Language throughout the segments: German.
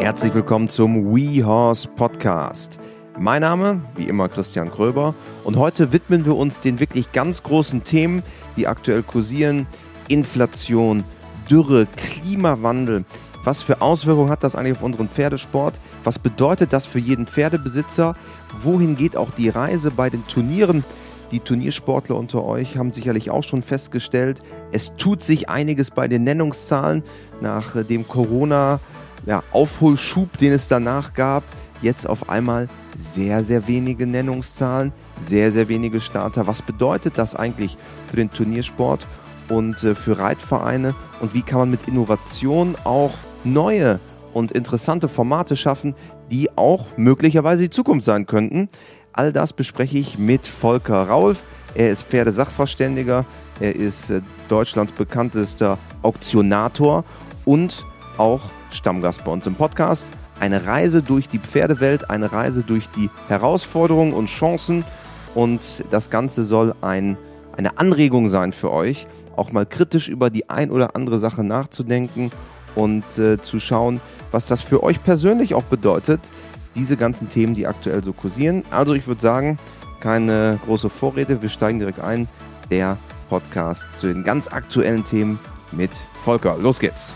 Herzlich willkommen zum WeHorse Podcast. Mein Name, wie immer, Christian Kröber. Und heute widmen wir uns den wirklich ganz großen Themen, die aktuell kursieren. Inflation, Dürre, Klimawandel. Was für Auswirkungen hat das eigentlich auf unseren Pferdesport? Was bedeutet das für jeden Pferdebesitzer? Wohin geht auch die Reise bei den Turnieren? Die Turniersportler unter euch haben sicherlich auch schon festgestellt, es tut sich einiges bei den Nennungszahlen nach äh, dem Corona ja, Aufholschub, den es danach gab. Jetzt auf einmal sehr, sehr wenige Nennungszahlen, sehr, sehr wenige Starter. Was bedeutet das eigentlich für den Turniersport und äh, für Reitvereine? Und wie kann man mit Innovation auch neue und interessante Formate schaffen, die auch möglicherweise die Zukunft sein könnten? All das bespreche ich mit Volker Raulf. Er ist Pferdesachverständiger, er ist äh, Deutschlands bekanntester Auktionator und auch Stammgast bei uns im Podcast. Eine Reise durch die Pferdewelt, eine Reise durch die Herausforderungen und Chancen. Und das Ganze soll ein, eine Anregung sein für euch, auch mal kritisch über die ein oder andere Sache nachzudenken und äh, zu schauen, was das für euch persönlich auch bedeutet, diese ganzen Themen, die aktuell so kursieren. Also ich würde sagen, keine große Vorrede, wir steigen direkt ein. Der Podcast zu den ganz aktuellen Themen mit Volker. Los geht's.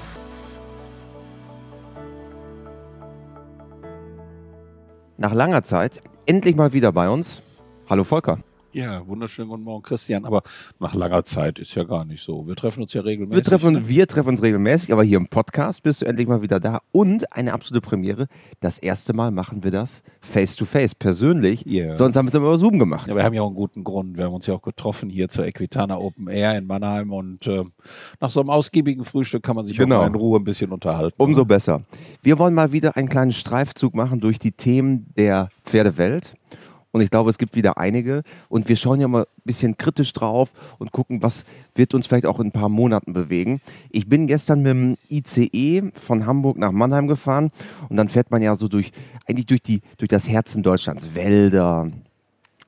Nach langer Zeit endlich mal wieder bei uns. Hallo Volker. Ja, wunderschönen guten Morgen, Christian. Aber nach langer Zeit ist ja gar nicht so. Wir treffen uns ja regelmäßig. Wir treffen, ne? wir treffen uns regelmäßig, aber hier im Podcast bist du endlich mal wieder da. Und eine absolute Premiere. Das erste Mal machen wir das face to face, persönlich. Ja. Sonst haben wir es immer über Zoom gemacht. Ja, wir haben ja auch einen guten Grund. Wir haben uns ja auch getroffen hier zur Equitana Open Air in Mannheim und äh, nach so einem ausgiebigen Frühstück kann man sich Genau. auch in Ruhe ein bisschen unterhalten. Umso besser. Wir wollen mal wieder einen kleinen Streifzug machen durch die Themen der Pferdewelt. Und ich glaube, es gibt wieder einige. Und wir schauen ja mal ein bisschen kritisch drauf und gucken, was wird uns vielleicht auch in ein paar Monaten bewegen. Ich bin gestern mit dem ICE von Hamburg nach Mannheim gefahren. Und dann fährt man ja so durch, eigentlich durch, die, durch das Herzen Deutschlands. Wälder,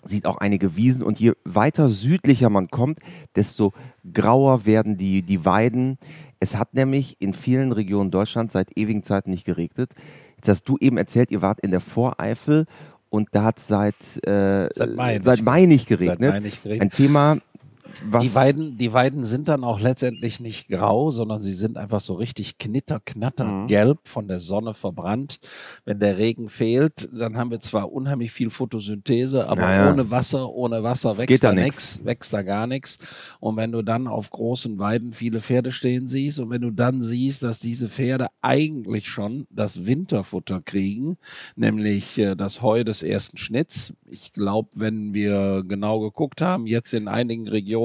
sieht auch einige Wiesen. Und je weiter südlicher man kommt, desto grauer werden die, die Weiden. Es hat nämlich in vielen Regionen Deutschlands seit ewigen Zeiten nicht geregnet. Jetzt hast du eben erzählt, ihr wart in der Voreifel und da hat seit, äh, Seit Mai seit Mai nicht geregnet. Seit Mai nicht geregnet. Ein Thema, was Die Weiden, die Weiden sind dann auch letztendlich nicht grau, sondern sie sind einfach so richtig knitter, knatter Mhm. gelb von der Sonne verbrannt. Wenn der Regen fehlt, dann haben wir zwar unheimlich viel Photosynthese, aber Ja, ja. ohne Wasser, ohne Wasser wächst Geht da nichts, wächst da gar nichts. Und wenn du dann auf großen Weiden viele Pferde stehen siehst und wenn du dann siehst, dass diese Pferde eigentlich schon das Winterfutter kriegen, nämlich äh, das Heu des ersten Schnitts. Ich glaube, wenn wir genau geguckt haben, jetzt in einigen Regionen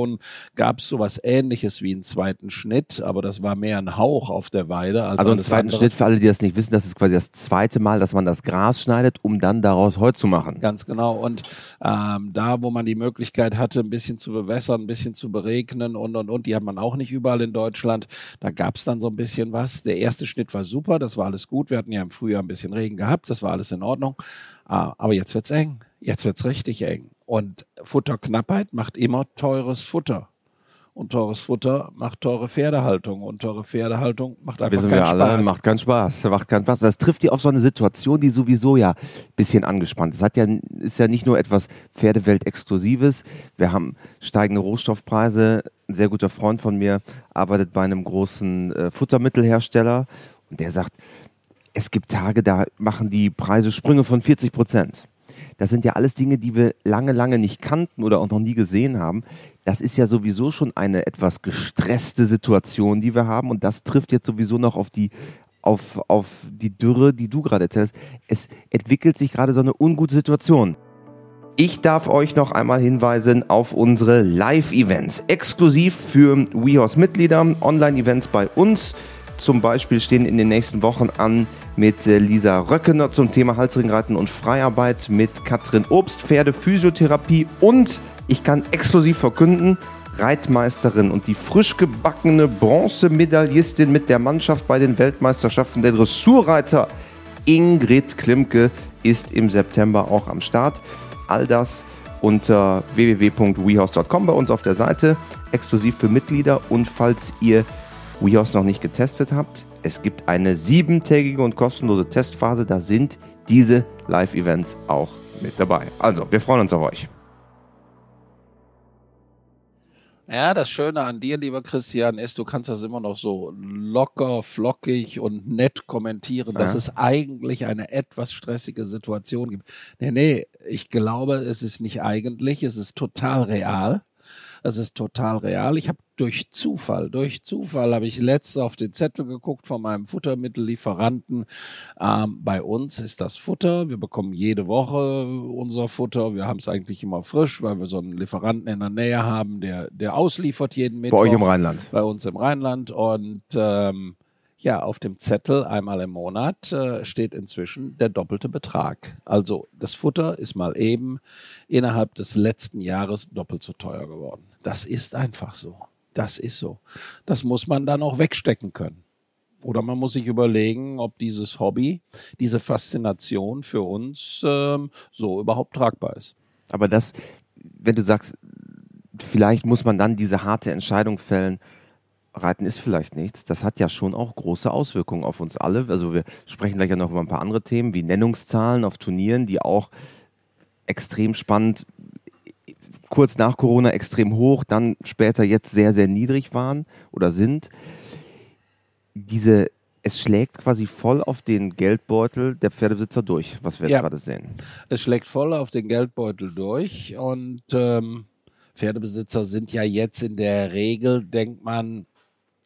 gab es sowas ähnliches wie einen zweiten Schnitt, aber das war mehr ein Hauch auf der Weide. Als also ein alles zweiten andere. Schnitt für alle, die das nicht wissen, das ist quasi das zweite Mal, dass man das Gras schneidet, um dann daraus Heu zu machen. Ganz genau. Und ähm, da, wo man die Möglichkeit hatte, ein bisschen zu bewässern, ein bisschen zu beregnen und und und, die hat man auch nicht überall in Deutschland. Da gab es dann so ein bisschen was. Der erste Schnitt war super, das war alles gut. Wir hatten ja im Frühjahr ein bisschen Regen gehabt, das war alles in Ordnung. Ah, aber jetzt wird's eng. Jetzt wird's richtig eng. Und Futterknappheit macht immer teures Futter. Und teures Futter macht teure Pferdehaltung. Und teure Pferdehaltung macht einfach Wissen keinen wir alle, Spaß. macht keinen Spaß. Macht keinen Spaß. Das trifft die auf so eine Situation, die sowieso ja ein bisschen angespannt ist. Hat ja, ist ja nicht nur etwas Pferdewelt-Exklusives. Wir haben steigende Rohstoffpreise. Ein sehr guter Freund von mir arbeitet bei einem großen äh, Futtermittelhersteller und der sagt, es gibt Tage, da machen die Preise Sprünge von 40 Prozent. Das sind ja alles Dinge, die wir lange, lange nicht kannten oder auch noch nie gesehen haben. Das ist ja sowieso schon eine etwas gestresste Situation, die wir haben. Und das trifft jetzt sowieso noch auf die, auf, auf die Dürre, die du gerade erzählst. Es entwickelt sich gerade so eine ungute Situation. Ich darf euch noch einmal hinweisen auf unsere Live-Events. Exklusiv für WeHorse-Mitglieder, Online-Events bei uns. Zum Beispiel stehen in den nächsten Wochen an mit äh, Lisa Röckener zum Thema Halsringreiten und Freiarbeit, mit Katrin Obst, Pferdephysiotherapie und ich kann exklusiv verkünden, Reitmeisterin und die frisch gebackene Bronzemedaillistin mit der Mannschaft bei den Weltmeisterschaften der Dressurreiter Ingrid Klimke ist im September auch am Start. All das unter www.wehouse.com bei uns auf der Seite, exklusiv für Mitglieder. Und falls ihr WeHorse noch nicht getestet habt, Es gibt eine siebentägige und kostenlose Testphase. Da sind diese Live-Events auch mit dabei. Also, wir freuen uns auf euch. Ja, das Schöne an dir, lieber Christian, ist, du kannst das immer noch so locker, flockig und nett kommentieren, dass ja. es eigentlich eine etwas stressige Situation gibt. Nee, nee, ich glaube, es ist nicht eigentlich, es ist total real. Es ist total real. Ich habe durch Zufall, durch Zufall habe ich letzte auf den Zettel geguckt von meinem Futtermittellieferanten. Ähm, bei uns ist das Futter. Wir bekommen jede Woche unser Futter. Wir haben es eigentlich immer frisch, weil wir so einen Lieferanten in der Nähe haben, der, der ausliefert jeden Mittwoch. Bei euch im Rheinland. Bei uns im Rheinland. Und ähm, ja, auf dem Zettel einmal im Monat äh, steht inzwischen der doppelte Betrag. Also das Futter ist mal eben innerhalb des letzten Jahres doppelt so teuer geworden. Das ist einfach so. Das ist so. Das muss man dann auch wegstecken können. Oder man muss sich überlegen, ob dieses Hobby, diese Faszination für uns ähm, so überhaupt tragbar ist. Aber das, wenn du sagst, vielleicht muss man dann diese harte Entscheidung fällen, Reiten ist vielleicht nichts. Das hat ja schon auch große Auswirkungen auf uns alle. Also wir sprechen gleich ja noch über ein paar andere Themen, wie Nennungszahlen auf Turnieren, die auch extrem spannend kurz nach Corona extrem hoch, dann später jetzt sehr, sehr niedrig waren oder sind. Diese, es schlägt quasi voll auf den Geldbeutel der Pferdebesitzer durch, was wir ja. jetzt gerade sehen. Es schlägt voll auf den Geldbeutel durch und ähm, Pferdebesitzer sind ja jetzt in der Regel, denkt man,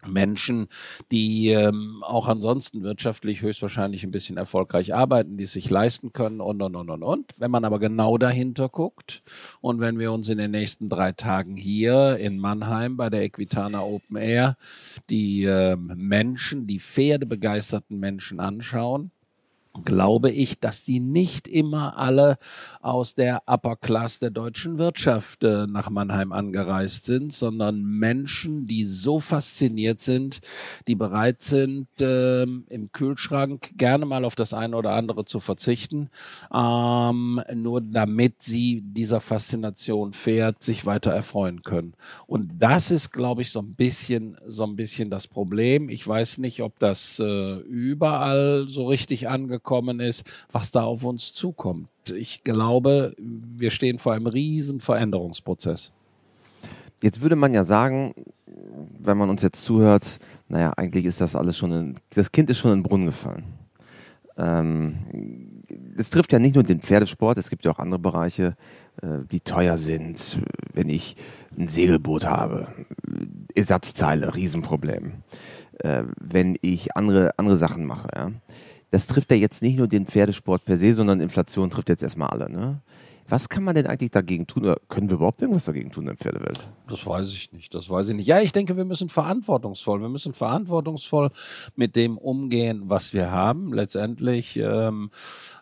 Menschen, die ähm, auch ansonsten wirtschaftlich höchstwahrscheinlich ein bisschen erfolgreich arbeiten, die es sich leisten können und, und, und, und, und. Wenn man aber genau dahinter guckt und wenn wir uns in den nächsten drei Tagen hier in Mannheim bei der Equitana Open Air die ähm, Menschen, die pferdebegeisterten Menschen anschauen, glaube ich, dass die nicht immer alle aus der Upper Class der deutschen Wirtschaft äh, nach Mannheim angereist sind, sondern Menschen, die so fasziniert sind, die bereit sind, äh, im Kühlschrank gerne mal auf das eine oder andere zu verzichten, ähm, nur damit sie dieser Faszination Pferd sich weiter erfreuen können. Und das ist, glaube ich, so ein bisschen, so ein bisschen das Problem. Ich weiß nicht, ob das äh, überall so richtig angekommen gekommen ist, was da auf uns zukommt. Ich glaube, wir stehen vor einem riesen Veränderungsprozess. Jetzt würde man ja sagen, wenn man uns jetzt zuhört, naja, eigentlich ist das alles schon, in, das Kind ist schon in den Brunnen gefallen. Ähm, es trifft ja nicht nur den Pferdesport, es gibt ja auch andere Bereiche, äh, die teuer sind. Wenn ich ein Segelboot habe, Ersatzteile, Riesenproblem. Äh, wenn ich andere, andere Sachen mache, ja das trifft ja jetzt nicht nur den Pferdesport per se, sondern Inflation trifft jetzt erstmal alle. Ne? Was kann man denn eigentlich dagegen tun? Oder können wir überhaupt irgendwas dagegen tun in der Pferdewelt? Das weiß ich nicht. Das weiß ich nicht. Ja, ich denke, wir müssen verantwortungsvoll, wir müssen verantwortungsvoll mit dem umgehen, was wir haben. Letztendlich ähm,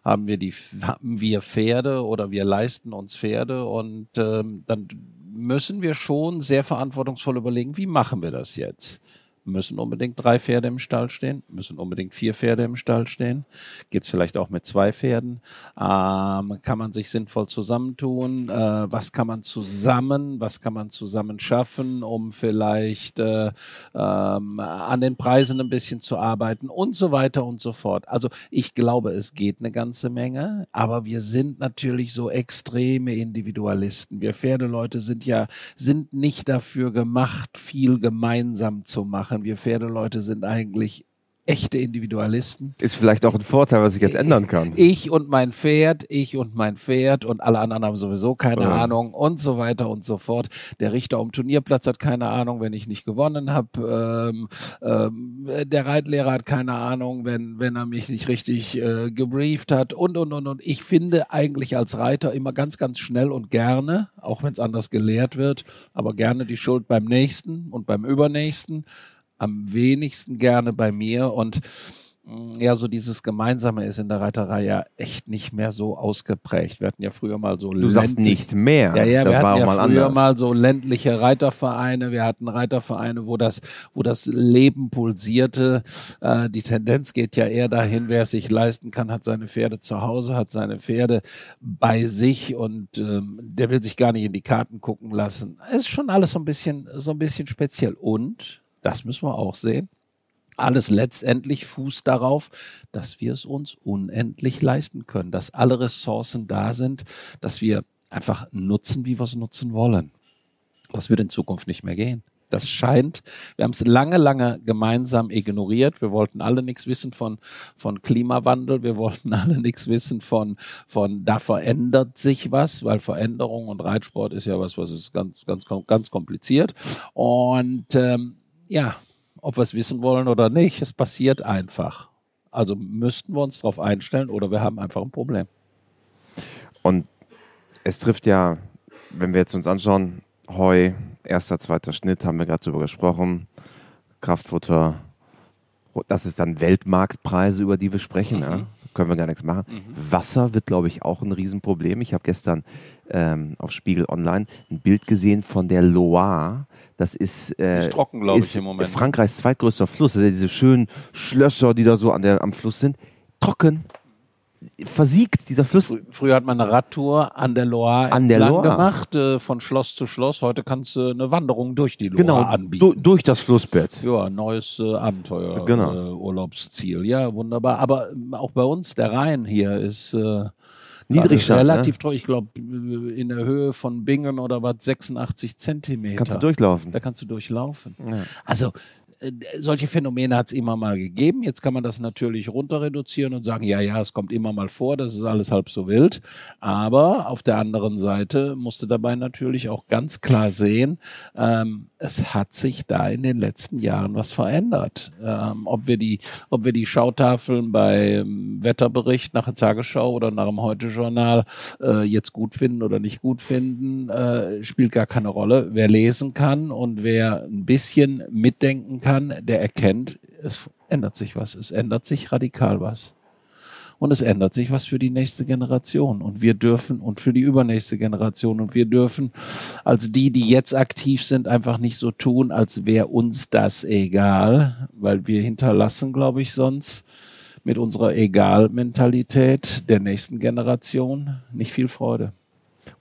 haben wir die, haben wir Pferde oder wir leisten uns Pferde und ähm, dann müssen wir schon sehr verantwortungsvoll überlegen, wie machen wir das jetzt? Müssen unbedingt drei Pferde im Stall stehen, müssen unbedingt vier Pferde im Stall stehen. Geht es vielleicht auch mit zwei Pferden? Ähm, kann man sich sinnvoll zusammentun? Äh, was kann man zusammen, was kann man zusammen schaffen, um vielleicht äh, ähm, an den Preisen ein bisschen zu arbeiten und so weiter und so fort. Also ich glaube, es geht eine ganze Menge, aber wir sind natürlich so extreme Individualisten. Wir Pferdeleute sind ja, sind nicht dafür gemacht, viel gemeinsam zu machen machen. Wir Pferdeleute sind eigentlich echte Individualisten. Ist vielleicht auch ein Vorteil, was ich jetzt ändern kann. Ich und mein Pferd, ich und mein Pferd und alle anderen haben sowieso keine ja. Ahnung und so weiter und so fort. Der Richter um Turnierplatz hat keine Ahnung, wenn ich nicht gewonnen habe. Ähm, ähm, der Reitlehrer hat keine Ahnung, wenn, wenn er mich nicht richtig äh, gebrieft hat und, und, und, und. Ich finde eigentlich als Reiter immer ganz, ganz schnell und gerne, auch wenn es anders gelehrt wird, aber gerne die Schuld beim Nächsten und beim Übernächsten am wenigsten gerne bei mir und mm, ja, so dieses Gemeinsame ist in der Reiterei ja echt nicht mehr so ausgeprägt. Wir hatten ja früher mal so Du sagst nicht mehr. Ja, ja, das wir war hatten auch ja mal früher anders. mal so ländliche Reitervereine. Wir hatten Reitervereine, wo das, wo das Leben pulsierte. Äh, die Tendenz geht ja eher dahin, wer es sich leisten kann, hat seine Pferde zu Hause, hat seine Pferde bei sich und ähm, der will sich gar nicht in die Karten gucken lassen. Ist schon alles so ein bisschen, so ein bisschen speziell. Und das müssen wir auch sehen. alles letztendlich fußt darauf, dass wir es uns unendlich leisten können, dass alle Ressourcen da sind, dass wir einfach nutzen, wie wir es nutzen wollen. Das wird in Zukunft nicht mehr gehen. Das scheint, wir haben es lange, lange gemeinsam ignoriert. Wir wollten alle nichts wissen von, von Klimawandel. Wir wollten alle nichts wissen von, von, da verändert sich was, weil Veränderung und Reitsport ist ja was, was ist ganz, ganz, ganz kompliziert. Und, ähm, ja, ob wir es wissen wollen oder nicht, es passiert einfach. Also müssten wir uns darauf einstellen oder wir haben einfach ein Problem. Und es trifft ja, wenn wir jetzt uns anschauen, Heu, erster, zweiter Schnitt, haben wir gerade drüber gesprochen. Kraftfutter, das ist dann Weltmarktpreise, über die wir sprechen. Mhm. Ja. Können wir gar nichts machen. Mhm. Wasser wird, glaube ich, auch ein Riesenproblem. Ich habe gestern ähm, auf Spiegel Online ein Bild gesehen von der Loire. Das ist, äh, ist trocken, glaube ich, im Moment. Frankreichs zweitgrößter Fluss. Das sind diese schönen Schlösser, die da so an der, am Fluss sind. Trocken versiegt, dieser Fluss. Früher hat man eine Radtour an der Loire an der Loire. gemacht, äh, von Schloss zu Schloss. Heute kannst du eine Wanderung durch die Loire genau, anbieten. Du, durch das Flussbett. Ja, neues äh, Abenteuer, genau. äh, Urlaubsziel. Ja, wunderbar. Aber ähm, auch bei uns, der Rhein hier ist äh, Niedrigstand, relativ ne? treu. Ich glaube, in der Höhe von Bingen oder was 86 Zentimeter. Kannst du durchlaufen. Da kannst du durchlaufen. Ja. Also äh, solche Phänomene hat es immer mal gegeben. Jetzt kann man das natürlich runter reduzieren und sagen, ja, ja, es kommt immer mal vor, das ist alles halb so wild. Aber auf der anderen Seite musste dabei natürlich auch ganz klar sehen, ähm, es hat sich da in den letzten Jahren was verändert. Ähm, ob wir die, ob wir die Schautafeln beim Wetterbericht nach der Tagesschau oder nach dem Heute-Journal äh, jetzt gut finden oder nicht gut finden, äh, spielt gar keine Rolle. Wer lesen kann und wer ein bisschen mitdenken kann, kann, der erkennt, es ändert sich was, es ändert sich radikal was. Und es ändert sich was für die nächste Generation. Und wir dürfen, und für die übernächste Generation, und wir dürfen als die, die jetzt aktiv sind, einfach nicht so tun, als wäre uns das egal, weil wir hinterlassen, glaube ich, sonst mit unserer Egal-Mentalität der nächsten Generation nicht viel Freude.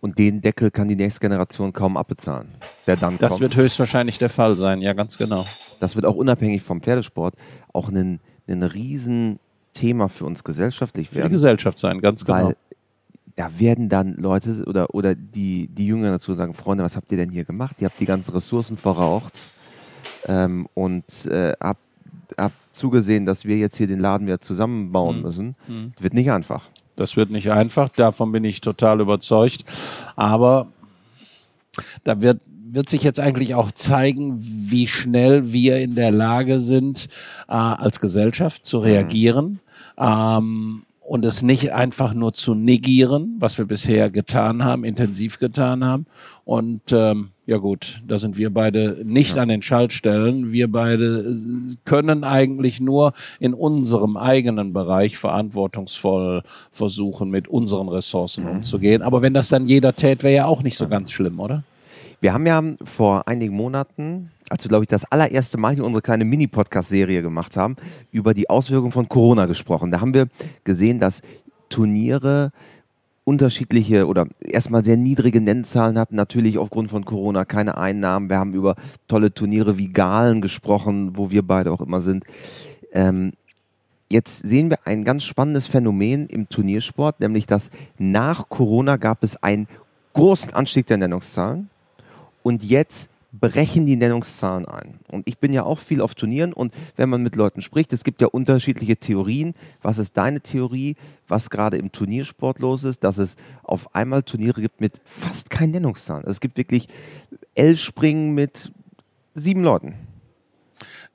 Und den Deckel kann die nächste Generation kaum abbezahlen. Der dann das kommt. wird höchstwahrscheinlich der Fall sein, ja, ganz genau. Das wird auch unabhängig vom Pferdesport auch ein, ein Riesenthema für uns gesellschaftlich werden. Für die Gesellschaft sein, ganz genau. Weil da werden dann Leute oder, oder die, die Jünger dazu sagen, Freunde, was habt ihr denn hier gemacht? Ihr habt die ganzen Ressourcen verraucht ähm, und äh, habt, habt zugesehen, dass wir jetzt hier den Laden wieder zusammenbauen mhm. müssen. Mhm. Wird nicht einfach. Das wird nicht einfach, davon bin ich total überzeugt. Aber da wird, wird sich jetzt eigentlich auch zeigen, wie schnell wir in der Lage sind, äh, als Gesellschaft zu reagieren. Mhm. Ähm, und es nicht einfach nur zu negieren, was wir bisher getan haben, intensiv getan haben. Und ähm, ja gut, da sind wir beide nicht ja. an den Schaltstellen. Wir beide äh, können eigentlich nur in unserem eigenen Bereich verantwortungsvoll versuchen, mit unseren Ressourcen mhm. umzugehen. Aber wenn das dann jeder tät, wäre ja auch nicht so ganz schlimm, oder? Wir haben ja vor einigen Monaten, als wir, glaube ich, das allererste Mal hier unsere kleine Mini-Podcast-Serie gemacht haben, über die Auswirkungen von Corona gesprochen. Da haben wir gesehen, dass Turniere unterschiedliche oder erstmal sehr niedrige Nennzahlen hatten, natürlich aufgrund von Corona keine Einnahmen. Wir haben über tolle Turniere wie Galen gesprochen, wo wir beide auch immer sind. Ähm, jetzt sehen wir ein ganz spannendes Phänomen im Turniersport, nämlich dass nach Corona gab es einen großen Anstieg der Nennungszahlen und jetzt brechen die Nennungszahlen ein. Und ich bin ja auch viel auf Turnieren und wenn man mit Leuten spricht, es gibt ja unterschiedliche Theorien. Was ist deine Theorie, was gerade im Turniersport los ist, dass es auf einmal Turniere gibt mit fast keinen Nennungszahlen. Es gibt wirklich L-Springen mit sieben Leuten.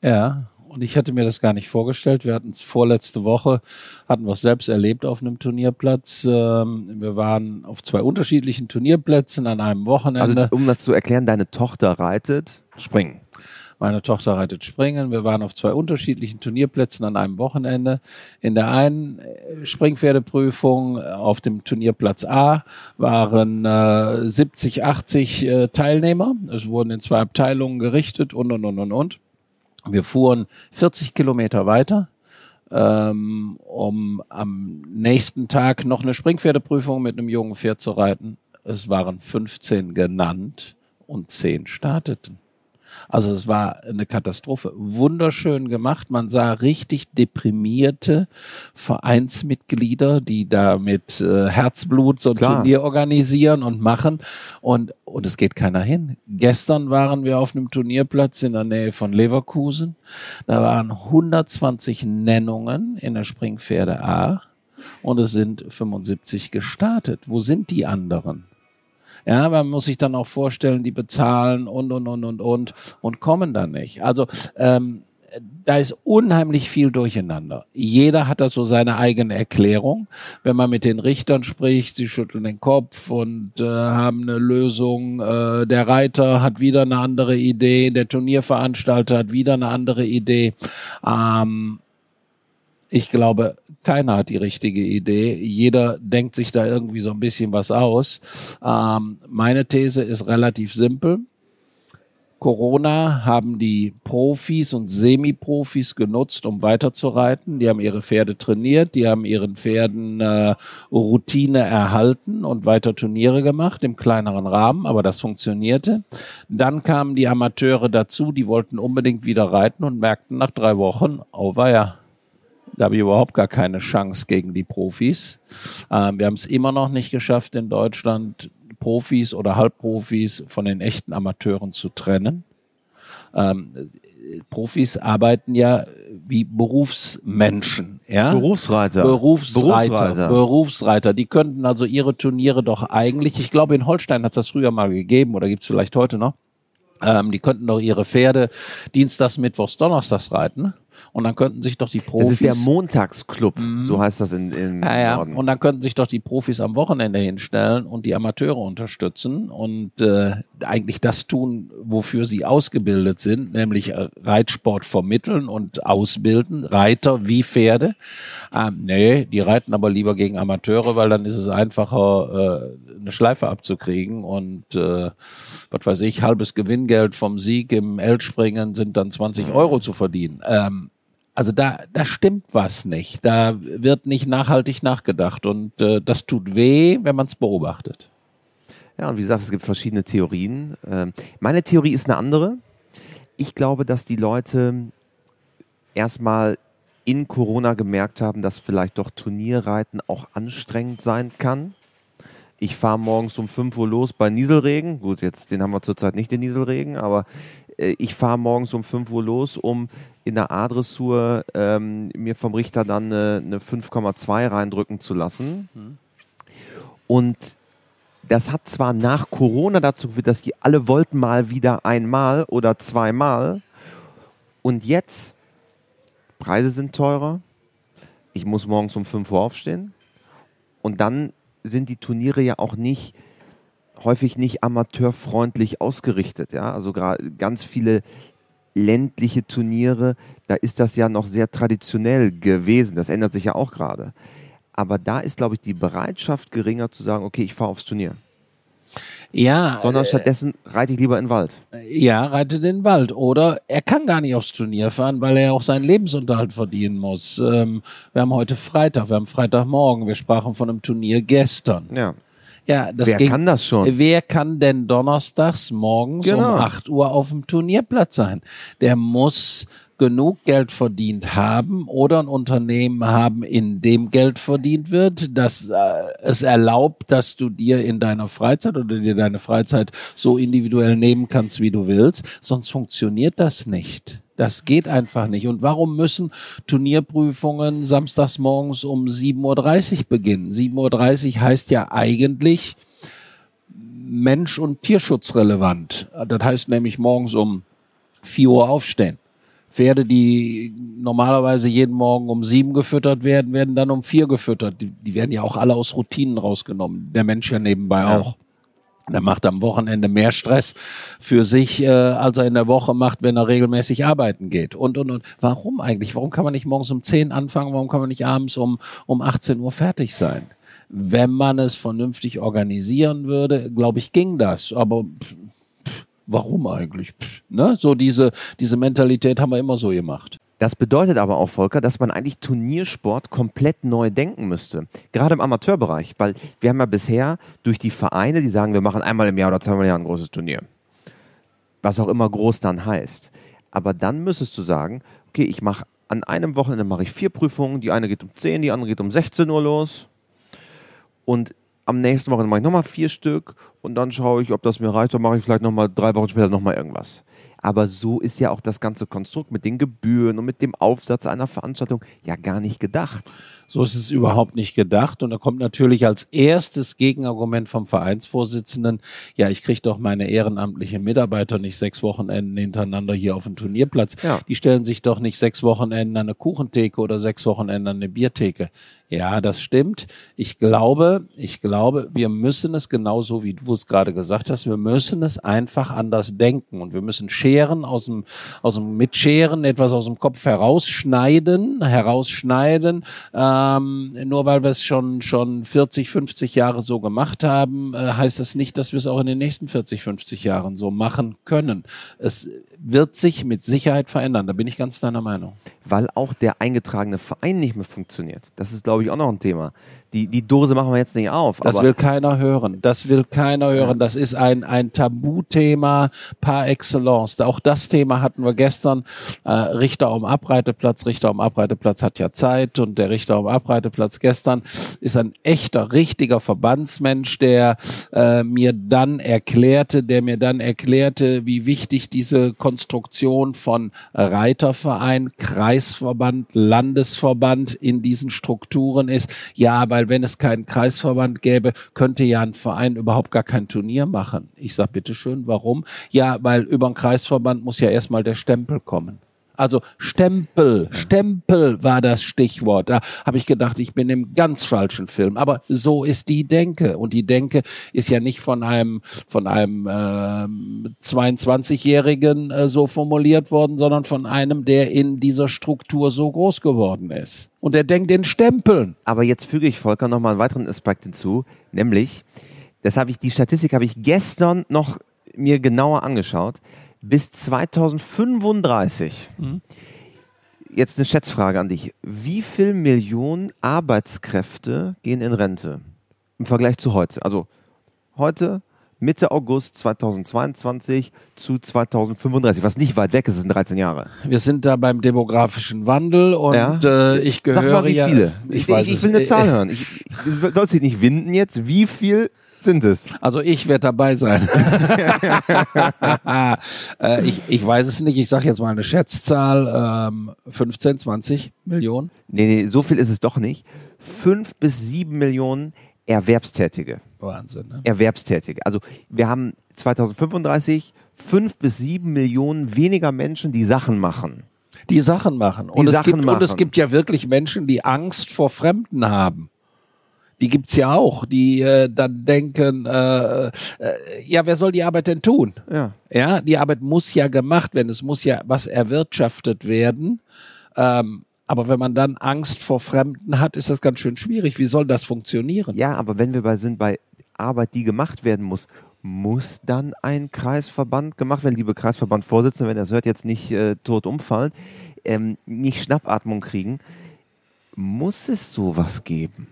Ja, und ich hatte mir das gar nicht vorgestellt. Wir hatten es vorletzte Woche, hatten wir es selbst erlebt auf einem Turnierplatz. Ähm, wir waren auf zwei unterschiedlichen Turnierplätzen an einem Wochenende. Also, um das zu erklären, deine Tochter reitet Springen. Meine Tochter reitet Springen. Wir waren auf zwei unterschiedlichen Turnierplätzen an einem Wochenende. In der einen äh, Springpferdeprüfung auf dem Turnierplatz A waren äh, 70, 80 äh, Teilnehmer. Es wurden in zwei Abteilungen gerichtet und, und, und, und, und. Wir fuhren 40 Kilometer weiter, ähm, um am nächsten Tag noch eine Springpferdeprüfung mit einem jungen Pferd zu reiten. Es waren 15 genannt und 10 starteten. Also es war eine Katastrophe. Wunderschön gemacht. Man sah richtig deprimierte Vereinsmitglieder, die da mit äh, Herzblut so ein Klar. Turnier organisieren und machen. Und, und es geht keiner hin. Gestern waren wir auf einem Turnierplatz in der Nähe von Leverkusen. Da waren 120 Nennungen in der Springpferde A und es sind 75 gestartet. Wo sind die anderen? Ja, man muss sich dann auch vorstellen, die bezahlen und, und, und, und, und, und kommen dann nicht. Also, ähm, da ist unheimlich viel durcheinander. Jeder hat da so seine eigene Erklärung. Wenn man mit den Richtern spricht, sie schütteln den Kopf und äh, haben eine Lösung. Äh, der Reiter hat wieder eine andere Idee, der Turnierveranstalter hat wieder eine andere Idee. Ähm, ich glaube, keiner hat die richtige Idee. Jeder denkt sich da irgendwie so ein bisschen was aus. Ähm, meine These ist relativ simpel. Corona haben die Profis und Semi-Profis genutzt, um weiterzureiten. Die haben ihre Pferde trainiert, die haben ihren Pferden äh, Routine erhalten und weiter Turniere gemacht im kleineren Rahmen, aber das funktionierte. Dann kamen die Amateure dazu, die wollten unbedingt wieder reiten und merkten nach drei Wochen, oh ja, da habe ich überhaupt gar keine Chance gegen die Profis. Ähm, wir haben es immer noch nicht geschafft, in Deutschland Profis oder Halbprofis von den echten Amateuren zu trennen. Ähm, Profis arbeiten ja wie Berufsmenschen, ja? Berufsreiter. Berufsreiter. Berufsreiter. Berufsreiter. Die könnten also ihre Turniere doch eigentlich, ich glaube in Holstein hat es das früher mal gegeben oder gibt es vielleicht heute noch, ähm, die könnten doch ihre Pferde Dienstags, Mittwochs, Donnerstags reiten und dann könnten sich doch die Profis. Das ist der Montagsclub, mm. so heißt das in, in ja, ja. Norden. Und dann könnten sich doch die Profis am Wochenende hinstellen und die Amateure unterstützen und äh, eigentlich das tun, wofür sie ausgebildet sind, nämlich äh, Reitsport vermitteln und ausbilden, Reiter wie Pferde. Ähm, nee, die reiten aber lieber gegen Amateure, weil dann ist es einfacher, äh, eine Schleife abzukriegen und äh, was weiß ich, halbes Gewinngeld vom Sieg im L-Springen sind dann 20 Euro zu verdienen. Ähm, also da, da stimmt was nicht. Da wird nicht nachhaltig nachgedacht und äh, das tut weh, wenn man es beobachtet. Ja, und wie gesagt, es gibt verschiedene Theorien. Ähm, meine Theorie ist eine andere. Ich glaube, dass die Leute erstmal in Corona gemerkt haben, dass vielleicht doch Turnierreiten auch anstrengend sein kann. Ich fahre morgens um 5 Uhr los bei Nieselregen. Gut, jetzt den haben wir zurzeit nicht den Nieselregen, aber ich fahre morgens um 5 Uhr los, um in der A-Dressur ähm, mir vom Richter dann eine, eine 5,2 reindrücken zu lassen. Mhm. Und das hat zwar nach Corona dazu geführt, dass die alle wollten mal wieder einmal oder zweimal. Und jetzt, Preise sind teurer. Ich muss morgens um 5 Uhr aufstehen. Und dann sind die Turniere ja auch nicht häufig nicht amateurfreundlich ausgerichtet. Ja? Also ganz viele ländliche Turniere, da ist das ja noch sehr traditionell gewesen. Das ändert sich ja auch gerade. Aber da ist, glaube ich, die Bereitschaft geringer zu sagen, okay, ich fahre aufs Turnier. Ja. Sondern äh, stattdessen reite ich lieber in den Wald. Ja, reite in den Wald. Oder er kann gar nicht aufs Turnier fahren, weil er auch seinen Lebensunterhalt verdienen muss. Ähm, wir haben heute Freitag, wir haben Freitagmorgen, wir sprachen von einem Turnier gestern. Ja. Ja, das wer ging, kann das schon? Wer kann denn donnerstags morgens genau. um 8 Uhr auf dem Turnierplatz sein? Der muss genug Geld verdient haben oder ein Unternehmen haben, in dem Geld verdient wird, dass äh, es erlaubt, dass du dir in deiner Freizeit oder dir deine Freizeit so individuell nehmen kannst, wie du willst. Sonst funktioniert das nicht. Das geht einfach nicht. Und warum müssen Turnierprüfungen samstags morgens um 7.30 Uhr beginnen? 7.30 Uhr heißt ja eigentlich Mensch- und Tierschutzrelevant. Das heißt nämlich morgens um 4 Uhr aufstehen. Pferde, die normalerweise jeden Morgen um sieben gefüttert werden, werden dann um vier gefüttert. Die, die werden ja auch alle aus Routinen rausgenommen. Der Mensch ja nebenbei ja. auch. Der macht am Wochenende mehr Stress für sich, äh, als er in der Woche macht, wenn er regelmäßig arbeiten geht. Und, und, und. Warum eigentlich? Warum kann man nicht morgens um 10 anfangen? Warum kann man nicht abends um, um 18 Uhr fertig sein? Wenn man es vernünftig organisieren würde, glaube ich, ging das. Aber pff, pff, warum eigentlich? Pff, ne? So diese, diese Mentalität haben wir immer so gemacht. Das bedeutet aber auch, Volker, dass man eigentlich Turniersport komplett neu denken müsste. Gerade im Amateurbereich, weil wir haben ja bisher durch die Vereine, die sagen, wir machen einmal im Jahr oder zweimal im Jahr ein großes Turnier. was auch immer groß dann heißt. Aber dann müsstest du sagen, okay, ich mache an einem Wochenende mache ich vier Prüfungen, die eine geht um 10, die andere geht um 16 Uhr los. Und am nächsten Wochenende mache ich nochmal vier Stück und dann schaue ich, ob das mir reicht, dann mache ich vielleicht nochmal drei Wochen später nochmal irgendwas. Aber so ist ja auch das ganze Konstrukt mit den Gebühren und mit dem Aufsatz einer Veranstaltung ja gar nicht gedacht. So ist es überhaupt nicht gedacht. Und da kommt natürlich als erstes Gegenargument vom Vereinsvorsitzenden, ja, ich kriege doch meine ehrenamtlichen Mitarbeiter nicht sechs Wochenenden hintereinander hier auf den Turnierplatz. Ja. Die stellen sich doch nicht sechs Wochenenden an eine Kuchentheke oder sechs Wochenenden an eine Biertheke. Ja, das stimmt. Ich glaube, ich glaube, wir müssen es genauso wie du es gerade gesagt hast, wir müssen es einfach anders denken und wir müssen Scheren aus dem, aus dem, mit Scheren etwas aus dem Kopf herausschneiden, herausschneiden, ähm, nur weil wir es schon, schon 40, 50 Jahre so gemacht haben, äh, heißt das nicht, dass wir es auch in den nächsten 40, 50 Jahren so machen können. Es wird sich mit Sicherheit verändern. Da bin ich ganz deiner Meinung. Weil auch der eingetragene Verein nicht mehr funktioniert. Das ist, glaube ich, auch noch ein Thema. Die, die Dose machen wir jetzt nicht auf. Das will keiner hören. Das will keiner hören. Das ist ein, ein Tabuthema par excellence. Auch das Thema hatten wir gestern. Äh, Richter am Abreiteplatz. Richter am Abreiteplatz hat ja Zeit und der Richter am Abreiteplatz gestern ist ein echter, richtiger Verbandsmensch, der äh, mir dann erklärte, der mir dann erklärte, wie wichtig diese Konstruktion von Reiterverein, Kreisverband, Landesverband in diesen Strukturen ist. Ja, weil wenn es keinen Kreisverband gäbe, könnte ja ein Verein überhaupt gar kein Turnier machen. Ich sag bitteschön, warum? Ja, weil über den Kreisverband muss ja erstmal der Stempel kommen. Also Stempel, Stempel war das Stichwort. Da habe ich gedacht, ich bin im ganz falschen Film. Aber so ist die Denke und die Denke ist ja nicht von einem von einem äh, 22-Jährigen äh, so formuliert worden, sondern von einem, der in dieser Struktur so groß geworden ist. Und der denkt in Stempeln. Aber jetzt füge ich Volker noch mal einen weiteren Aspekt hinzu, nämlich, das habe ich die Statistik habe ich gestern noch mir genauer angeschaut bis 2035. Mhm. Jetzt eine Schätzfrage an dich. Wie viel Millionen Arbeitskräfte gehen in Rente im Vergleich zu heute? Also heute Mitte August 2022 zu 2035, was nicht weit weg ist, sind 13 Jahre. Wir sind da beim demografischen Wandel und ja. äh, ich gehöre Sag mal, wie ja. Viele. Ich, ich, ich will eine Zahl hören. Ich, ich sollst dich nicht winden jetzt. Wie viel sind es? Also ich werde dabei sein. äh, ich, ich weiß es nicht. Ich sage jetzt mal eine Schätzzahl. Ähm, 15, 20 Millionen? Nee, nee, so viel ist es doch nicht. Fünf bis sieben Millionen Erwerbstätige. Wahnsinn. Ne? Erwerbstätige. Also wir haben 2035 fünf bis sieben Millionen weniger Menschen, die Sachen machen. Die Sachen machen. Die und, Sachen es gibt, machen. und es gibt ja wirklich Menschen, die Angst vor Fremden haben die gibt's ja auch, die äh, dann denken, äh, äh, ja, wer soll die Arbeit denn tun? Ja. ja, die Arbeit muss ja gemacht werden, es muss ja was erwirtschaftet werden. Ähm, aber wenn man dann Angst vor Fremden hat, ist das ganz schön schwierig. Wie soll das funktionieren? Ja, aber wenn wir bei sind bei Arbeit, die gemacht werden muss, muss dann ein Kreisverband gemacht werden, liebe Kreisverbandvorsitzende, wenn er es hört, jetzt nicht äh, tot umfallen, ähm, nicht Schnappatmung kriegen, muss es sowas geben?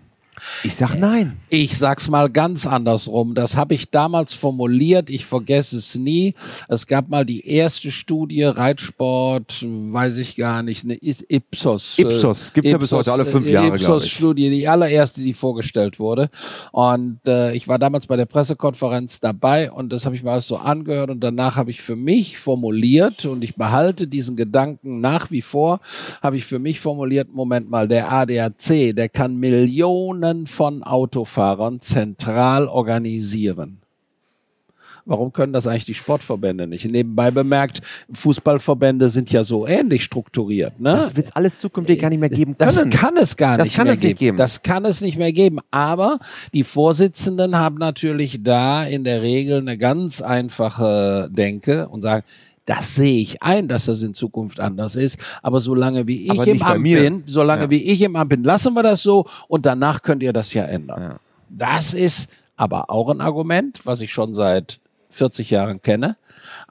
Ich sag nein. Ich sag's mal ganz andersrum. Das habe ich damals formuliert. Ich vergesse es nie. Es gab mal die erste Studie Reitsport, weiß ich gar nicht, eine Ipsos. Äh, Ipsos gibt's Ipsos, ja bis heute alle fünf Jahre. Ipsos Studie, die allererste, die vorgestellt wurde. Und äh, ich war damals bei der Pressekonferenz dabei und das habe ich mir alles so angehört und danach habe ich für mich formuliert und ich behalte diesen Gedanken nach wie vor. Habe ich für mich formuliert. Moment mal, der ADAC, der kann Millionen Millionen von Autofahrern zentral organisieren. Warum können das eigentlich die Sportverbände nicht? Nebenbei bemerkt, Fußballverbände sind ja so ähnlich strukturiert. Ne? Das wird es alles zukünftig gar nicht mehr geben können. Das kann es gar das nicht kann mehr es nicht geben. Das kann es nicht mehr geben. Aber die Vorsitzenden haben natürlich da in der Regel eine ganz einfache Denke und sagen, das sehe ich ein, dass das in Zukunft anders ist. Aber solange wie ich im Amt bin, solange ja. wie ich im Amt bin, lassen wir das so und danach könnt ihr das ja ändern. Ja. Das ist aber auch ein Argument, was ich schon seit 40 Jahren kenne.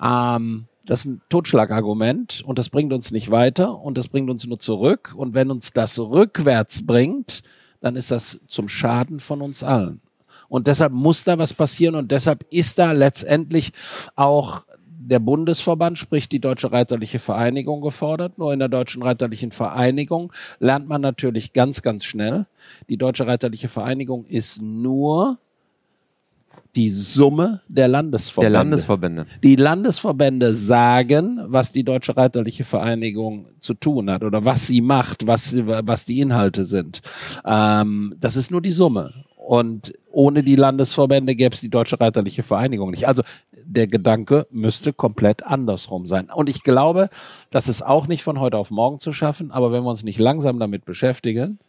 Ähm, das ist ein Totschlagargument und das bringt uns nicht weiter und das bringt uns nur zurück. Und wenn uns das rückwärts bringt, dann ist das zum Schaden von uns allen. Und deshalb muss da was passieren und deshalb ist da letztendlich auch der Bundesverband, sprich die Deutsche Reiterliche Vereinigung gefordert. Nur in der Deutschen Reiterlichen Vereinigung lernt man natürlich ganz, ganz schnell. Die Deutsche Reiterliche Vereinigung ist nur die Summe der Landesverbände. Der Landesverbände. Die Landesverbände sagen, was die Deutsche Reiterliche Vereinigung zu tun hat oder was sie macht, was, was die Inhalte sind. Ähm, das ist nur die Summe. Und ohne die Landesverbände gäbe es die Deutsche Reiterliche Vereinigung nicht. Also der Gedanke müsste komplett andersrum sein. Und ich glaube, das ist auch nicht von heute auf morgen zu schaffen, aber wenn wir uns nicht langsam damit beschäftigen,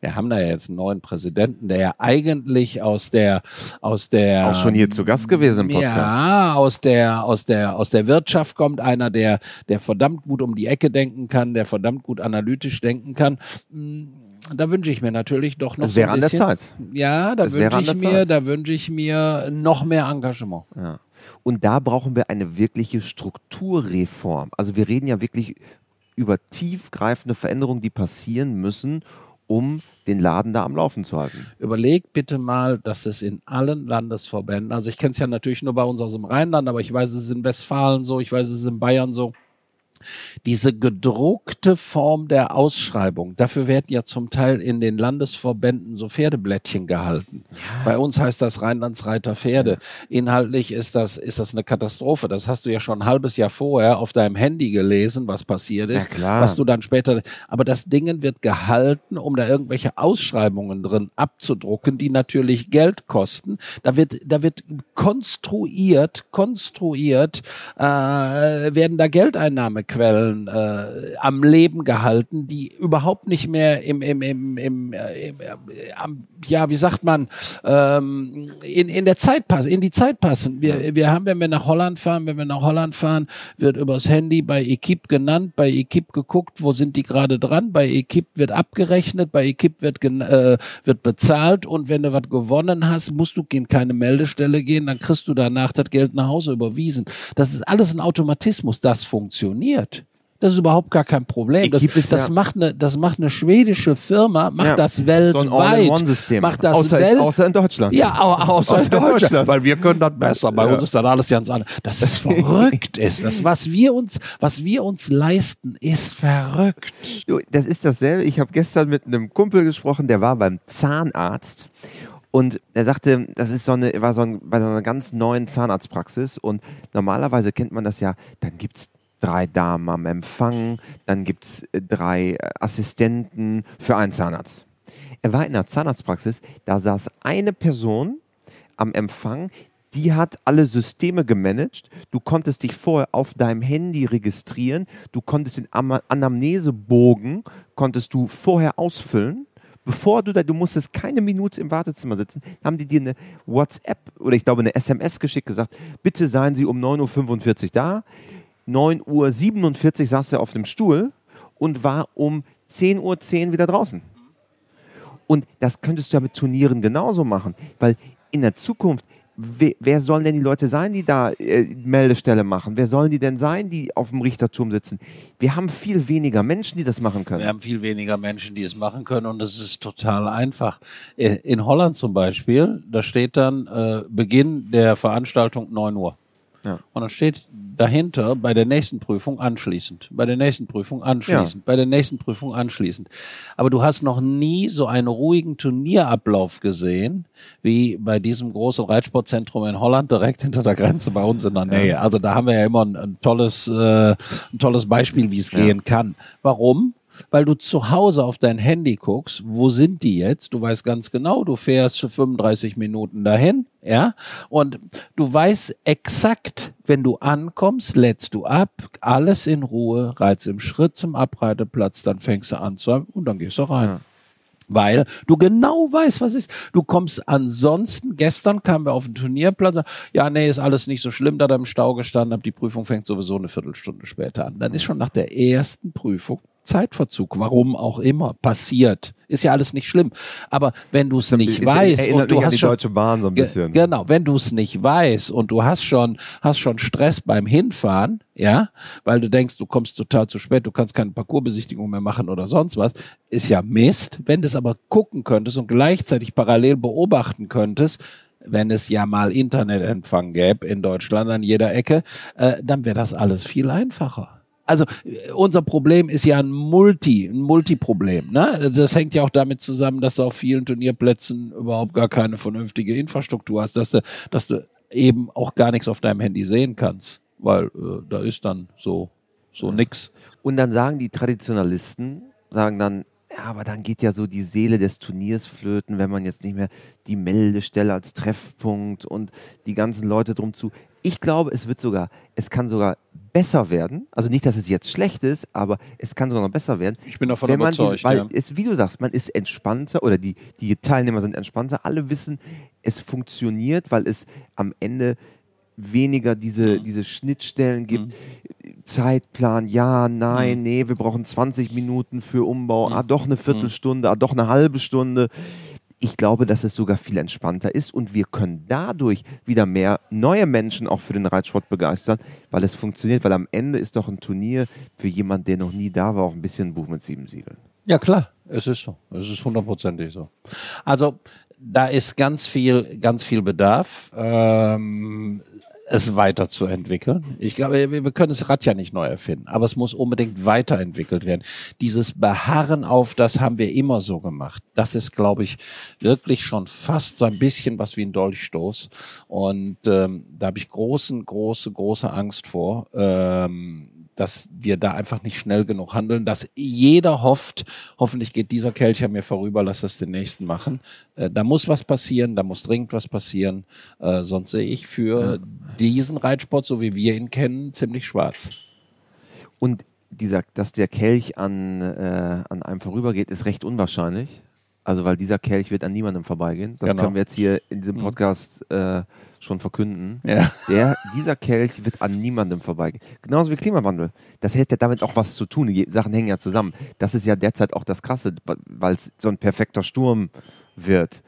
wir haben da ja jetzt einen neuen Präsidenten, der ja eigentlich aus der aus der auch schon hier zu Gast gewesen im Podcast. Ja, aus der aus der aus der Wirtschaft kommt einer, der der verdammt gut um die Ecke denken kann, der verdammt gut analytisch denken kann. Hm, da wünsche ich mir natürlich doch noch das wäre so ein an der bisschen, Zeit. Ja, da wünsche ich mir, Zeit. da wünsche ich mir noch mehr Engagement. Ja. Und da brauchen wir eine wirkliche Strukturreform. Also wir reden ja wirklich über tiefgreifende Veränderungen, die passieren müssen, um den Laden da am Laufen zu halten. Überleg bitte mal, dass es in allen Landesverbänden, also ich kenne es ja natürlich nur bei uns aus dem Rheinland, aber ich weiß, es ist in Westfalen so, ich weiß, es ist in Bayern so. Diese gedruckte Form der Ausschreibung, dafür werden ja zum Teil in den Landesverbänden so Pferdeblättchen gehalten. Bei uns heißt das Rheinlandsreiter Pferde. Inhaltlich ist das, ist das eine Katastrophe. Das hast du ja schon ein halbes Jahr vorher auf deinem Handy gelesen, was passiert ist. Was du dann später, aber das Ding wird gehalten, um da irgendwelche Ausschreibungen drin abzudrucken, die natürlich Geld kosten. Da wird, da wird konstruiert, konstruiert, äh, werden da Geldeinnahmequellen äh, am Leben gehalten, die überhaupt nicht mehr im, im, im, im, äh, im äh, ja, wie sagt man, ähm, in, in der Zeit passen, in die Zeit passen. Wir, wir haben, wenn wir nach Holland fahren, wenn wir nach Holland fahren, wird übers Handy bei Equipe genannt, bei Equipe geguckt, wo sind die gerade dran, bei Equipe wird abgerechnet, bei Equipe wird, äh, wird bezahlt und wenn du was gewonnen hast, musst du in keine Meldestelle gehen, dann kriegst du danach das Geld nach Hause überwiesen. Das ist alles ein Automatismus, das funktioniert. Das ist überhaupt gar kein Problem. Das, das ja- macht eine, das macht eine schwedische Firma, macht Ja, das So weltweit, All-in-One-System. macht das außer, Welt, außer in Deutschland. ja, au- außer, Außer in Deutschland, Deutschland. weil wir können das besser. Bei Ja. uns ist dann alles ganz anders. Das ist verrückt, ist das. Was wir uns, was wir uns leisten, ist verrückt. Du, das ist dasselbe. Ich habe gestern mit einem Kumpel gesprochen, der war beim Zahnarzt und er sagte, das ist so eine, war so ein, bei so einer ganz neuen Zahnarztpraxis und normalerweise kennt man das ja, dann gibt es drei Damen am Empfang, dann gibt es drei äh, Assistenten für einen Zahnarzt. Er war in einer Zahnarztpraxis, da saß eine Person am Empfang, die hat alle Systeme gemanagt. Du konntest dich vorher auf deinem Handy registrieren. Du konntest den Anamnesebogen konntest du vorher ausfüllen. Bevor du da, du musstest keine Minute im Wartezimmer sitzen, haben die dir eine WhatsApp oder ich glaube eine SMS geschickt, gesagt, bitte seien Sie um 9.45 Uhr da. 9.47 Uhr saß er auf dem Stuhl und war um 10.10 Uhr wieder draußen. Und das könntest du ja mit Turnieren genauso machen, weil in der Zukunft, wer, wer sollen denn die Leute sein, die da äh, Meldestelle machen? Wer sollen die denn sein, die auf dem Richterturm sitzen? Wir haben viel weniger Menschen, die das machen können. Wir haben viel weniger Menschen, die es machen können und es ist total einfach. Äh, In Holland zum Beispiel, da steht dann äh, Beginn der Veranstaltung 9 Uhr. Ja. Und dann steht dahinter bei der nächsten Prüfung anschließend, bei der nächsten Prüfung anschließend, bei der nächsten Prüfung anschließend. Aber du hast noch nie so einen ruhigen Turnierablauf gesehen, wie bei diesem großen Reitsportzentrum in Holland direkt hinter der Grenze bei uns in der Nähe. Also da haben wir ja immer ein, ein tolles, äh, ein tolles Beispiel, wie es gehen kann. Warum? Weil du zu Hause auf dein Handy guckst, wo sind die jetzt? Du weißt ganz genau, du fährst für 35 Minuten dahin, ja? Und du weißt exakt, wenn du ankommst, lädst du ab, alles in Ruhe, reizt im Schritt zum Abreiteplatz, dann fängst du an zu und dann gehst du rein. Weil du genau weißt, was ist. Du kommst ansonsten, gestern kamen wir auf den Turnierplatz, ja, nee, ist alles nicht so schlimm, da da im Stau gestanden hab, die Prüfung fängt sowieso eine Viertelstunde später an. Dann ist schon nach der ersten Prüfung Zeitverzug, warum auch immer, passiert. Ist ja alles nicht schlimm. Aber wenn du es nicht Es weißt und du hast schon, Deutsche Bahn so ein bisschen. Genau, wenn du es nicht weißt und du hast schon, hast schon Stress beim Hinfahren, ja, weil du denkst, du kommst total zu spät, du kannst keine Parcoursbesichtigung mehr machen oder sonst was, ist ja Mist. Wenn du es aber gucken könntest und gleichzeitig parallel beobachten könntest, wenn es ja mal Internetempfang gäbe in Deutschland an jeder Ecke, äh, dann wäre das alles viel einfacher. Also äh, unser Problem ist ja ein Multi, ein Multiproblem. Ne? Also das hängt ja auch damit zusammen, dass du auf vielen Turnierplätzen überhaupt gar keine vernünftige Infrastruktur hast, dass du, dass du eben auch gar nichts auf deinem Handy sehen kannst, weil äh, da ist dann so so nix. Und dann sagen die Traditionalisten, sagen dann, ja, aber dann geht ja so die Seele des Turniers flöten, wenn man jetzt nicht mehr die Meldestelle als Treffpunkt und die ganzen Leute drum zu. Ich glaube, es wird sogar, es kann sogar besser werden. Also nicht, dass es jetzt schlecht ist, aber es kann sogar noch besser werden. Ich bin davon überzeugt. Diese, weil ja. es, wie du sagst, man ist entspannter oder die, die Teilnehmer sind entspannter. Alle wissen, es funktioniert, weil es am Ende weniger diese, mhm. diese Schnittstellen gibt. Mhm. Zeitplan, ja, nein, mhm. nee, wir brauchen 20 Minuten für Umbau, mhm. ah, doch eine Viertelstunde, ah, doch eine halbe Stunde. Ich glaube, dass es sogar viel entspannter ist und wir können dadurch wieder mehr neue Menschen auch für den Reitsport begeistern, weil es funktioniert, weil am Ende ist doch ein Turnier für jemanden, der noch nie da war, auch ein bisschen ein Buch mit sieben Siegeln. Ja, klar, es ist so. Es ist hundertprozentig so. Also, da ist ganz viel, ganz viel Bedarf. Ähm, es weiterzuentwickeln. Ich glaube, wir können das Rad ja nicht neu erfinden, aber es muss unbedingt weiterentwickelt werden. Dieses Beharren auf, das haben wir immer so gemacht. Das ist, glaube ich, wirklich schon fast so ein bisschen was wie ein Dolchstoß. Und ähm, da habe ich großen, große, große Angst vor. Ähm, dass wir da einfach nicht schnell genug handeln, dass jeder hofft, hoffentlich geht dieser Kelch an mir vorüber, lass es den nächsten machen. Äh, da muss was passieren, da muss dringend was passieren, äh, sonst sehe ich für ja. diesen Reitsport, so wie wir ihn kennen, ziemlich schwarz. Und dieser, dass der Kelch an, äh, an einem vorübergeht, ist recht unwahrscheinlich. Also weil dieser Kelch wird an niemandem vorbeigehen. Das genau. können wir jetzt hier in diesem mhm. Podcast äh, schon verkünden. Ja. Der, dieser Kelch wird an niemandem vorbeigehen. Genauso wie Klimawandel. Das hätte damit auch was zu tun. Die Sachen hängen ja zusammen. Das ist ja derzeit auch das Krasse, weil es so ein perfekter Sturm wird.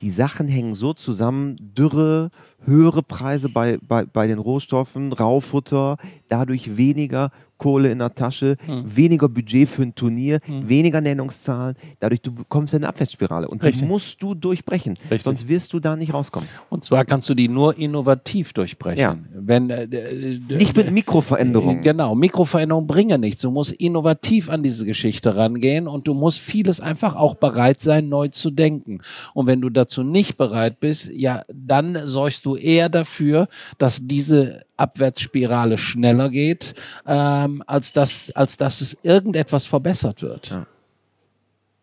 Die Sachen hängen so zusammen, Dürre, höhere Preise bei, bei, bei den Rohstoffen, Raufutter, dadurch weniger Kohle in der Tasche, hm. weniger Budget für ein Turnier, hm. weniger Nennungszahlen. Dadurch du bekommst eine Abwärtsspirale. Und Richtig. die musst du durchbrechen. Richtig. Sonst wirst du da nicht rauskommen. Und zwar kannst du die nur innovativ durchbrechen. Ja. Wenn, äh, äh, nicht mit Mikroveränderungen. Äh, genau, Mikroveränderungen bringen nichts. Du musst innovativ an diese Geschichte rangehen und du musst vieles einfach auch bereit sein, neu zu denken. Und wenn du dazu nicht bereit bist, ja, dann sorgst du eher dafür, dass diese Abwärtsspirale schneller geht, ähm, als, dass, als dass es irgendetwas verbessert wird. Ja.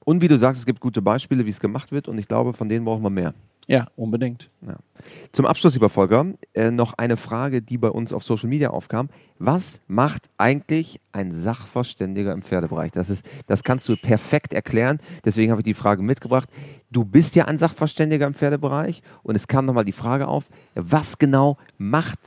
Und wie du sagst, es gibt gute Beispiele, wie es gemacht wird und ich glaube, von denen brauchen wir mehr. Ja, unbedingt. Ja. Zum Abschluss, lieber Volker, äh, noch eine Frage, die bei uns auf Social Media aufkam. Was macht eigentlich ein Sachverständiger im Pferdebereich? Das, ist, das kannst du perfekt erklären. Deswegen habe ich die Frage mitgebracht. Du bist ja ein Sachverständiger im Pferdebereich und es kam nochmal die Frage auf, was genau macht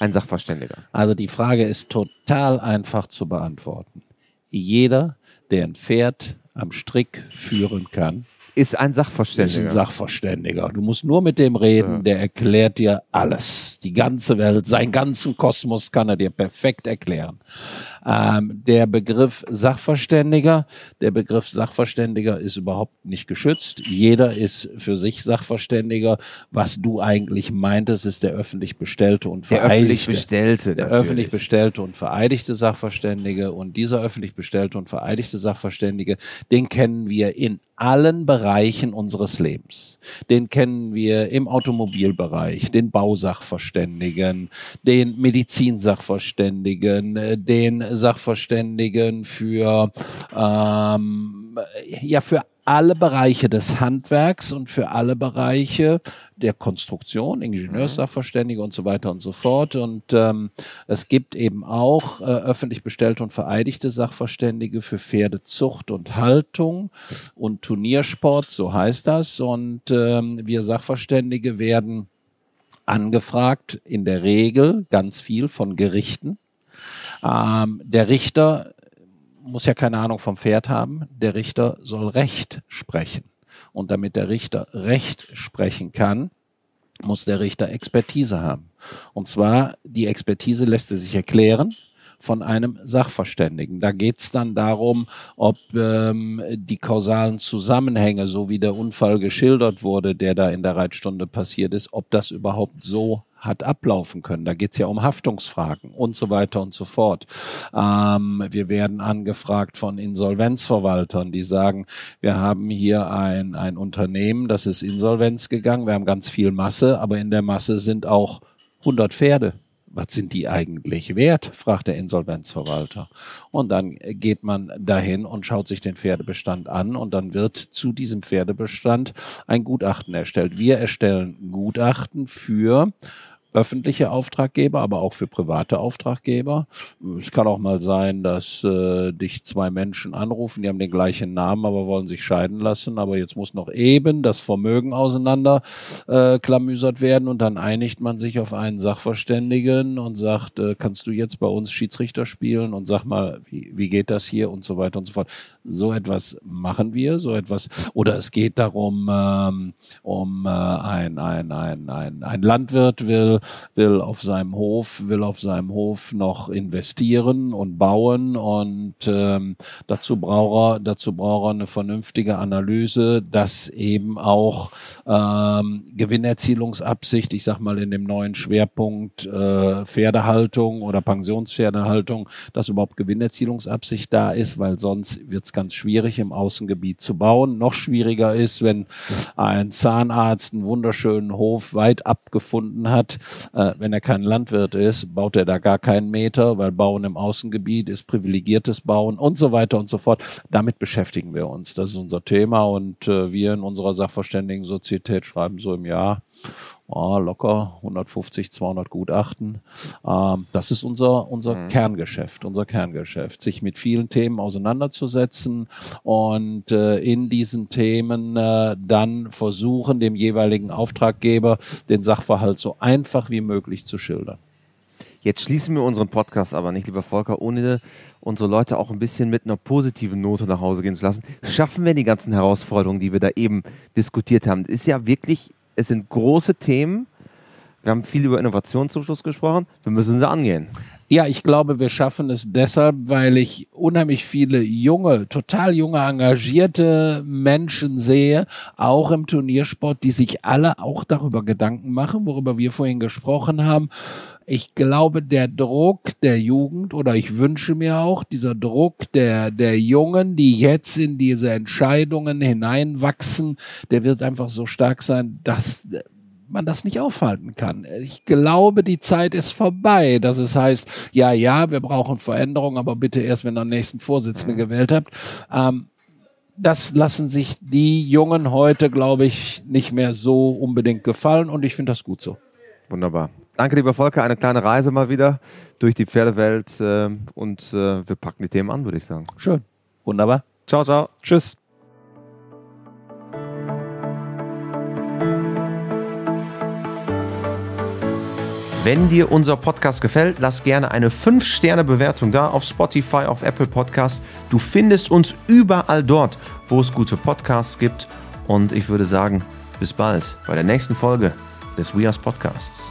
ein Sachverständiger? Also die Frage ist total einfach zu beantworten. Jeder, der ein Pferd am Strick führen kann, ist ein Sachverständiger. Ist ein Sachverständiger. Du musst nur mit dem reden, ja. der erklärt dir alles. Die ganze Welt, seinen ganzen Kosmos kann er dir perfekt erklären. Ähm, der Begriff Sachverständiger, der Begriff Sachverständiger ist überhaupt nicht geschützt. Jeder ist für sich Sachverständiger. Was du eigentlich meintest, ist der öffentlich bestellte und vereidigte. Der öffentlich bestellte, der natürlich. öffentlich bestellte und vereidigte Sachverständige. Und dieser öffentlich bestellte und vereidigte Sachverständige, den kennen wir in allen Bereichen unseres Lebens. Den kennen wir im Automobilbereich, den Bausachverständigen, den Medizinsachverständigen, äh, den Sachverständigen für ähm, ja für alle Bereiche des Handwerks und für alle Bereiche der Konstruktion, Ingenieurssachverständige und so weiter und so fort. Und ähm, es gibt eben auch äh, öffentlich bestellte und vereidigte Sachverständige für Pferdezucht und Haltung und Turniersport, so heißt das. Und ähm, wir Sachverständige werden angefragt, in der Regel ganz viel von Gerichten. Ähm, der Richter muss ja keine Ahnung vom Pferd haben. Der Richter soll Recht sprechen. Und damit der Richter Recht sprechen kann, muss der Richter Expertise haben. Und zwar, die Expertise lässt er sich erklären von einem Sachverständigen. Da geht's dann darum, ob ähm, die kausalen Zusammenhänge, so wie der Unfall geschildert wurde, der da in der Reitstunde passiert ist, ob das überhaupt so hat ablaufen können. Da geht's ja um Haftungsfragen und so weiter und so fort. Ähm, wir werden angefragt von Insolvenzverwaltern, die sagen, wir haben hier ein, ein Unternehmen, das ist insolvenz gegangen, wir haben ganz viel Masse, aber in der Masse sind auch 100 Pferde was sind die eigentlich wert? fragt der Insolvenzverwalter. Und dann geht man dahin und schaut sich den Pferdebestand an und dann wird zu diesem Pferdebestand ein Gutachten erstellt. Wir erstellen Gutachten für öffentliche Auftraggeber, aber auch für private Auftraggeber. Es kann auch mal sein, dass äh, dich zwei Menschen anrufen, die haben den gleichen Namen, aber wollen sich scheiden lassen. Aber jetzt muss noch eben das Vermögen auseinander äh, klamüsert werden und dann einigt man sich auf einen Sachverständigen und sagt, äh, kannst du jetzt bei uns Schiedsrichter spielen und sag mal, wie, wie geht das hier und so weiter und so fort. So etwas machen wir, so etwas. Oder es geht darum, ähm, um äh, ein, ein, ein, ein, ein Landwirt will will auf seinem Hof, will auf seinem Hof noch investieren und bauen und ähm, dazu braucht er, dazu braucht er eine vernünftige Analyse, dass eben auch ähm, Gewinnerzielungsabsicht, ich sag mal in dem neuen Schwerpunkt äh, Pferdehaltung oder Pensionspferdehaltung, dass überhaupt Gewinnerzielungsabsicht da ist, weil sonst wird es ganz schwierig im Außengebiet zu bauen. Noch schwieriger ist, wenn ein Zahnarzt einen wunderschönen Hof weit abgefunden hat, äh, wenn er kein Landwirt ist, baut er da gar keinen Meter, weil Bauen im Außengebiet ist privilegiertes Bauen und so weiter und so fort. Damit beschäftigen wir uns. Das ist unser Thema und äh, wir in unserer Sachverständigen-Sozietät schreiben so im Jahr oh, locker 150, 200 Gutachten. Ähm, das ist unser, unser mhm. Kerngeschäft, unser Kerngeschäft, sich mit vielen Themen auseinanderzusetzen und äh, in diesen Themen äh, dann versuchen, dem jeweiligen Auftraggeber den Sachverhalt so einfach wie möglich zu schildern. Jetzt schließen wir unseren Podcast aber nicht, lieber Volker, ohne unsere Leute auch ein bisschen mit einer positiven Note nach Hause gehen zu lassen. Schaffen wir die ganzen Herausforderungen, die wir da eben diskutiert haben? Das ist ja wirklich es sind große Themen. Wir haben viel über Innovation zum Schluss gesprochen. Wir müssen sie angehen. Ja, ich glaube, wir schaffen es deshalb, weil ich unheimlich viele junge, total junge, engagierte Menschen sehe, auch im Turniersport, die sich alle auch darüber Gedanken machen, worüber wir vorhin gesprochen haben. Ich glaube, der Druck der Jugend oder ich wünsche mir auch dieser Druck der, der Jungen, die jetzt in diese Entscheidungen hineinwachsen, der wird einfach so stark sein, dass man das nicht aufhalten kann. Ich glaube, die Zeit ist vorbei, dass es heißt, ja, ja, wir brauchen Veränderungen, aber bitte erst, wenn ihr den nächsten Vorsitzenden gewählt habt. Ähm, das lassen sich die Jungen heute, glaube ich, nicht mehr so unbedingt gefallen und ich finde das gut so. Wunderbar. Danke, lieber Volker. Eine kleine Reise mal wieder durch die Pferdewelt äh, und äh, wir packen die Themen an, würde ich sagen. Schön. Wunderbar. Ciao, ciao. Tschüss. Wenn dir unser Podcast gefällt, lass gerne eine 5-Sterne-Bewertung da auf Spotify, auf Apple Podcast. Du findest uns überall dort, wo es gute Podcasts gibt. Und ich würde sagen, bis bald bei der nächsten Folge des We Are Podcasts.